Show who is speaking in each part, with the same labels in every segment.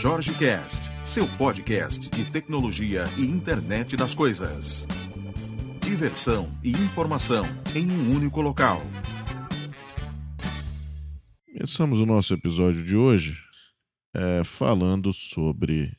Speaker 1: Jorge Cast, seu podcast de tecnologia e internet das coisas. Diversão e informação em um único local.
Speaker 2: Começamos o nosso episódio de hoje é, falando sobre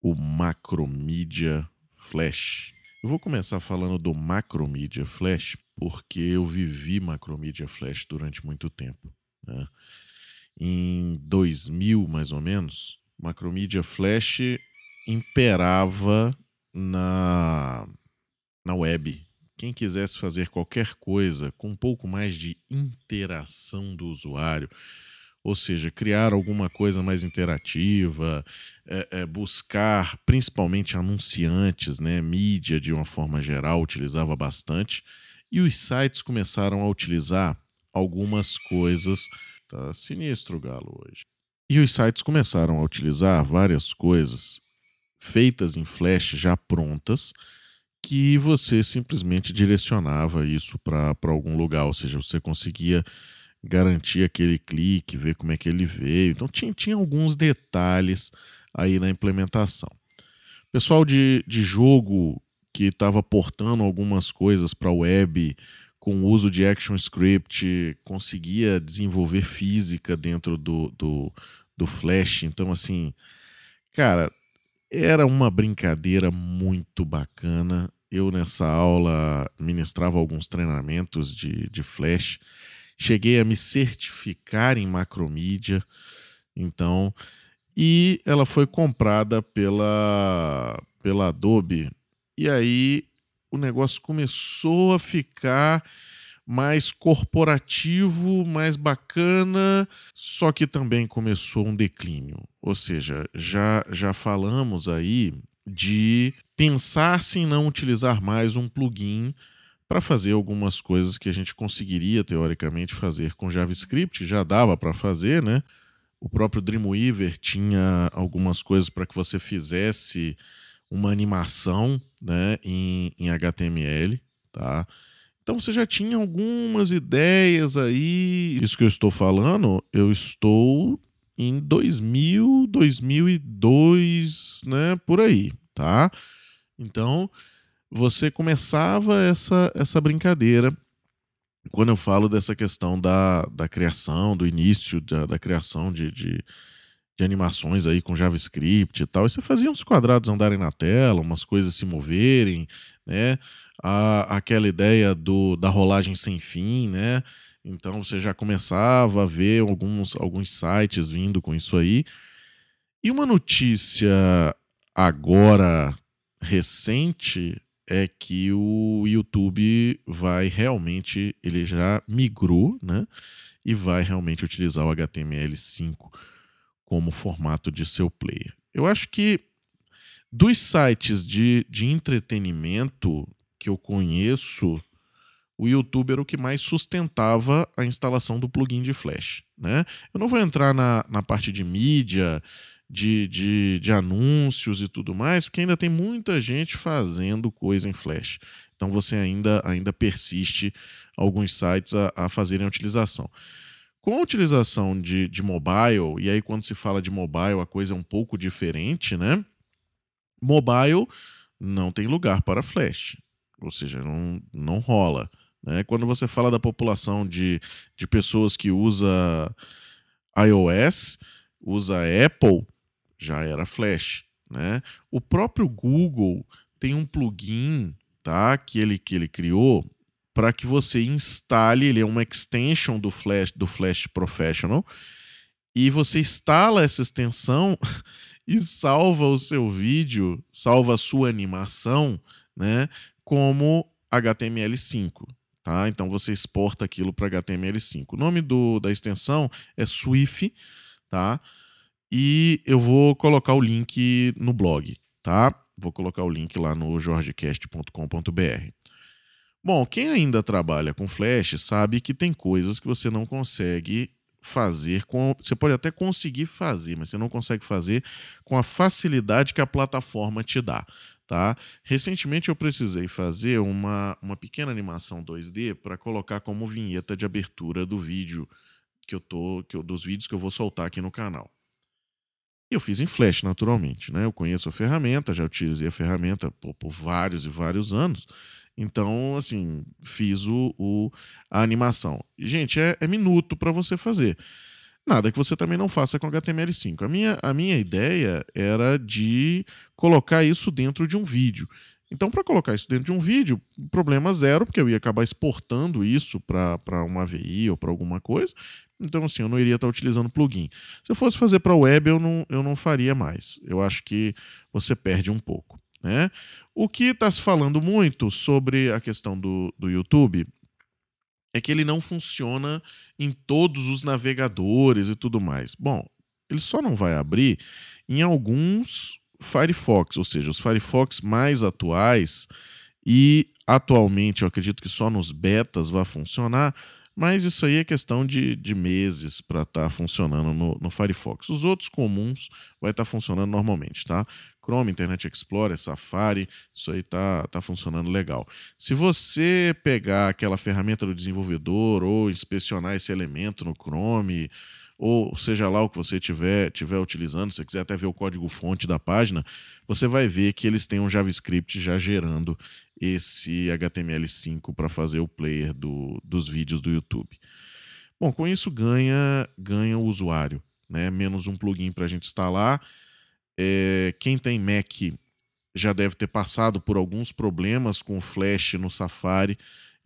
Speaker 2: o Macromedia Flash. Eu vou começar falando do Macromedia Flash porque eu vivi Macromedia Flash durante muito tempo. Né? Em 2000, mais ou menos, Macromedia Flash imperava na, na web. Quem quisesse fazer qualquer coisa com um pouco mais de interação do usuário, ou seja, criar alguma coisa mais interativa, é, é, buscar principalmente anunciantes, né, mídia de uma forma geral utilizava bastante, e os sites começaram a utilizar algumas coisas. Tá sinistro o galo hoje. E os sites começaram a utilizar várias coisas feitas em Flash já prontas que você simplesmente direcionava isso para algum lugar, ou seja, você conseguia garantir aquele clique, ver como é que ele veio. Então tinha, tinha alguns detalhes aí na implementação. Pessoal de, de jogo que estava portando algumas coisas para a web com o uso de ActionScript, conseguia desenvolver física dentro do, do, do Flash. Então, assim, cara, era uma brincadeira muito bacana. Eu, nessa aula, ministrava alguns treinamentos de, de Flash. Cheguei a me certificar em macromídia. Então, e ela foi comprada pela, pela Adobe. E aí o negócio começou a ficar mais corporativo, mais bacana, só que também começou um declínio. Ou seja, já, já falamos aí de pensar-se em não utilizar mais um plugin para fazer algumas coisas que a gente conseguiria teoricamente fazer com JavaScript, já dava para fazer, né? O próprio Dreamweaver tinha algumas coisas para que você fizesse uma animação né, em, em HTML, tá? Então você já tinha algumas ideias aí. Isso que eu estou falando, eu estou em 2000, 2002, né, por aí, tá? Então você começava essa, essa brincadeira quando eu falo dessa questão da, da criação, do início da, da criação de, de de animações aí com JavaScript e tal, e você fazia uns quadrados andarem na tela, umas coisas se moverem, né? A, aquela ideia do, da rolagem sem fim, né? Então você já começava a ver alguns, alguns sites vindo com isso aí. E uma notícia agora recente é que o YouTube vai realmente, ele já migrou, né? E vai realmente utilizar o HTML5 como formato de seu player. Eu acho que dos sites de, de entretenimento que eu conheço, o YouTube era o que mais sustentava a instalação do plugin de Flash. Né? Eu não vou entrar na, na parte de mídia, de, de, de anúncios e tudo mais, porque ainda tem muita gente fazendo coisa em Flash. Então você ainda, ainda persiste alguns sites a, a fazerem a utilização. Com a utilização de, de mobile, e aí quando se fala de mobile a coisa é um pouco diferente, né? Mobile não tem lugar para flash, ou seja, não, não rola. Né? Quando você fala da população de, de pessoas que usa iOS, usa Apple, já era flash. Né? O próprio Google tem um plugin tá, que, ele, que ele criou para que você instale, ele é uma extension do Flash, do Flash Professional, e você instala essa extensão e salva o seu vídeo, salva a sua animação, né, como HTML5, tá? Então você exporta aquilo para HTML5. O nome do, da extensão é Swift, tá? E eu vou colocar o link no blog, tá? Vou colocar o link lá no jorgecast.com.br. Bom, quem ainda trabalha com Flash sabe que tem coisas que você não consegue fazer com. Você pode até conseguir fazer, mas você não consegue fazer com a facilidade que a plataforma te dá. Tá? Recentemente eu precisei fazer uma, uma pequena animação 2D para colocar como vinheta de abertura do vídeo que eu tô, que eu, dos vídeos que eu vou soltar aqui no canal. E eu fiz em Flash, naturalmente. Né? Eu conheço a ferramenta, já utilizei a ferramenta por, por vários e vários anos. Então, assim, fiz o, o a animação. Gente, é, é minuto para você fazer. Nada que você também não faça com HTML5. A minha, a minha ideia era de colocar isso dentro de um vídeo. Então, para colocar isso dentro de um vídeo, problema zero, porque eu ia acabar exportando isso para uma AVI ou para alguma coisa. Então, assim, eu não iria estar utilizando plugin. Se eu fosse fazer para web, eu não, eu não faria mais. Eu acho que você perde um pouco. Né? O que está se falando muito sobre a questão do, do YouTube é que ele não funciona em todos os navegadores e tudo mais. Bom, ele só não vai abrir em alguns Firefox, ou seja, os Firefox mais atuais e atualmente eu acredito que só nos betas vai funcionar, mas isso aí é questão de, de meses para estar tá funcionando no, no, Firefox. Os outros comuns vai estar tá funcionando normalmente, tá? Chrome, Internet Explorer, Safari, isso aí tá, tá funcionando legal. Se você pegar aquela ferramenta do desenvolvedor ou inspecionar esse elemento no Chrome, ou seja lá o que você tiver, tiver utilizando, se você quiser até ver o código-fonte da página, você vai ver que eles têm um JavaScript já gerando esse HTML5 para fazer o player do, dos vídeos do YouTube. Bom, com isso ganha, ganha o usuário, né? menos um plugin para a gente instalar. É, quem tem Mac já deve ter passado por alguns problemas com o Flash no Safari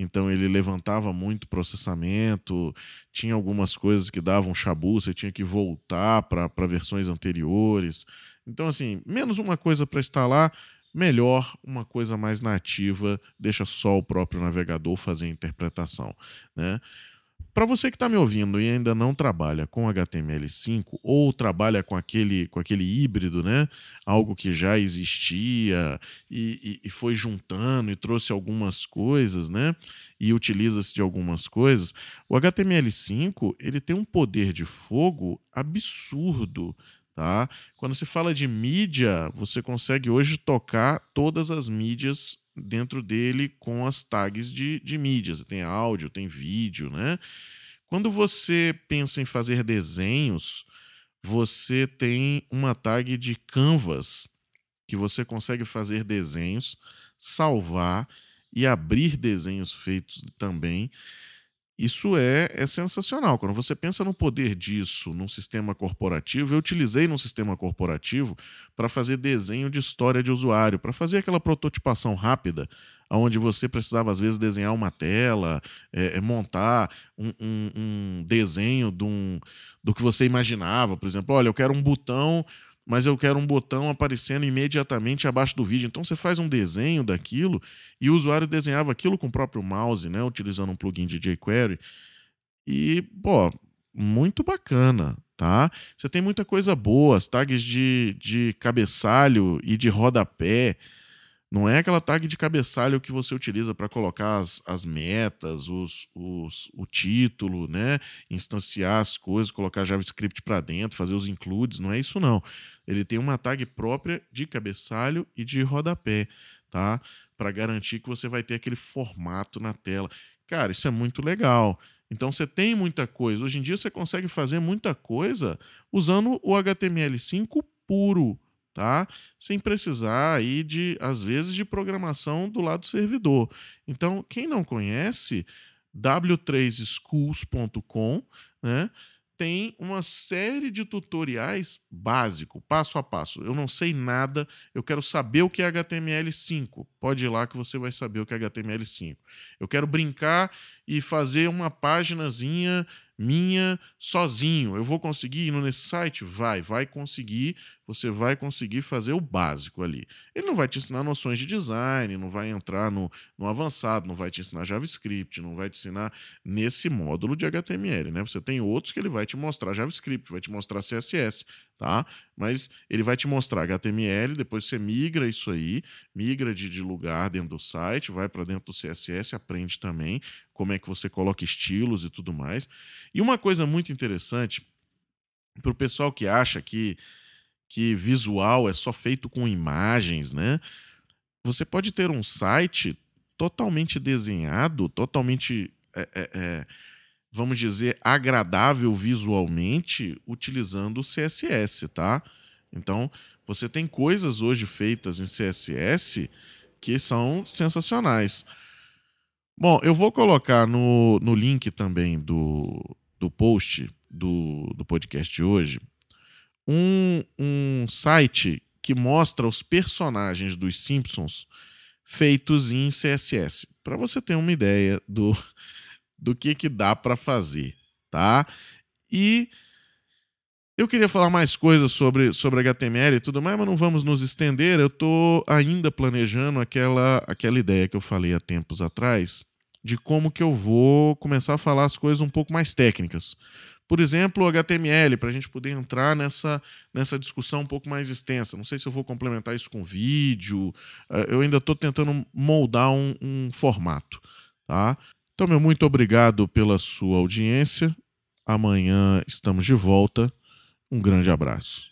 Speaker 2: então ele levantava muito processamento, tinha algumas coisas que davam chabu, você tinha que voltar para versões anteriores. Então, assim, menos uma coisa para instalar, melhor uma coisa mais nativa, deixa só o próprio navegador fazer a interpretação. Né? Para você que está me ouvindo e ainda não trabalha com HTML5 ou trabalha com aquele, com aquele híbrido, né? algo que já existia e, e, e foi juntando e trouxe algumas coisas, né? e utiliza-se de algumas coisas, o HTML5 ele tem um poder de fogo absurdo. Tá? Quando se fala de mídia, você consegue hoje tocar todas as mídias dentro dele com as tags de, de mídias. Tem áudio, tem vídeo, né? Quando você pensa em fazer desenhos, você tem uma tag de canvas que você consegue fazer desenhos, salvar e abrir desenhos feitos também isso é, é sensacional. Quando você pensa no poder disso num sistema corporativo, eu utilizei num sistema corporativo para fazer desenho de história de usuário, para fazer aquela prototipação rápida, onde você precisava, às vezes, desenhar uma tela, é, é, montar um, um, um desenho de um, do que você imaginava. Por exemplo, olha, eu quero um botão mas eu quero um botão aparecendo imediatamente abaixo do vídeo. Então você faz um desenho daquilo e o usuário desenhava aquilo com o próprio mouse, né, utilizando um plugin de jQuery. E, pô, muito bacana, tá? Você tem muita coisa boa, tags de, de cabeçalho e de rodapé. Não é aquela tag de cabeçalho que você utiliza para colocar as, as metas, os, os, o título, né? instanciar as coisas, colocar JavaScript para dentro, fazer os includes. Não é isso, não. Ele tem uma tag própria de cabeçalho e de rodapé, tá? Para garantir que você vai ter aquele formato na tela. Cara, isso é muito legal. Então você tem muita coisa. Hoje em dia você consegue fazer muita coisa usando o HTML5 puro tá? Sem precisar aí de, às vezes, de programação do lado do servidor. Então, quem não conhece, w3schools.com, né? Tem uma série de tutoriais básico, passo a passo. Eu não sei nada, eu quero saber o que é HTML5. Pode ir lá que você vai saber o que é HTML5. Eu quero brincar e fazer uma páginazinha minha sozinho. Eu vou conseguir ir nesse site? Vai, vai conseguir. Você vai conseguir fazer o básico ali. Ele não vai te ensinar noções de design, não vai entrar no, no avançado, não vai te ensinar JavaScript, não vai te ensinar nesse módulo de HTML, né? Você tem outros que ele vai te mostrar JavaScript, vai te mostrar CSS, tá? Mas ele vai te mostrar HTML, depois você migra isso aí, migra de, de lugar dentro do site, vai para dentro do CSS, aprende também como é que você coloca estilos e tudo mais. E uma coisa muito interessante para o pessoal que acha que, que visual é só feito com imagens, né? Você pode ter um site totalmente desenhado, totalmente, é, é, é, vamos dizer, agradável visualmente, utilizando o CSS, tá? Então, você tem coisas hoje feitas em CSS que são sensacionais. Bom, eu vou colocar no, no link também do, do post do, do podcast de hoje um, um site que mostra os personagens dos Simpsons feitos em CSS, para você ter uma ideia do, do que, que dá para fazer, tá? E eu queria falar mais coisas sobre, sobre HTML e tudo mais, mas não vamos nos estender. Eu estou ainda planejando aquela, aquela ideia que eu falei há tempos atrás de como que eu vou começar a falar as coisas um pouco mais técnicas. Por exemplo, HTML, para a gente poder entrar nessa, nessa discussão um pouco mais extensa. Não sei se eu vou complementar isso com vídeo. Eh, eu ainda estou tentando moldar um, um formato. Tá? Então, meu muito obrigado pela sua audiência. Amanhã estamos de volta. Um grande abraço.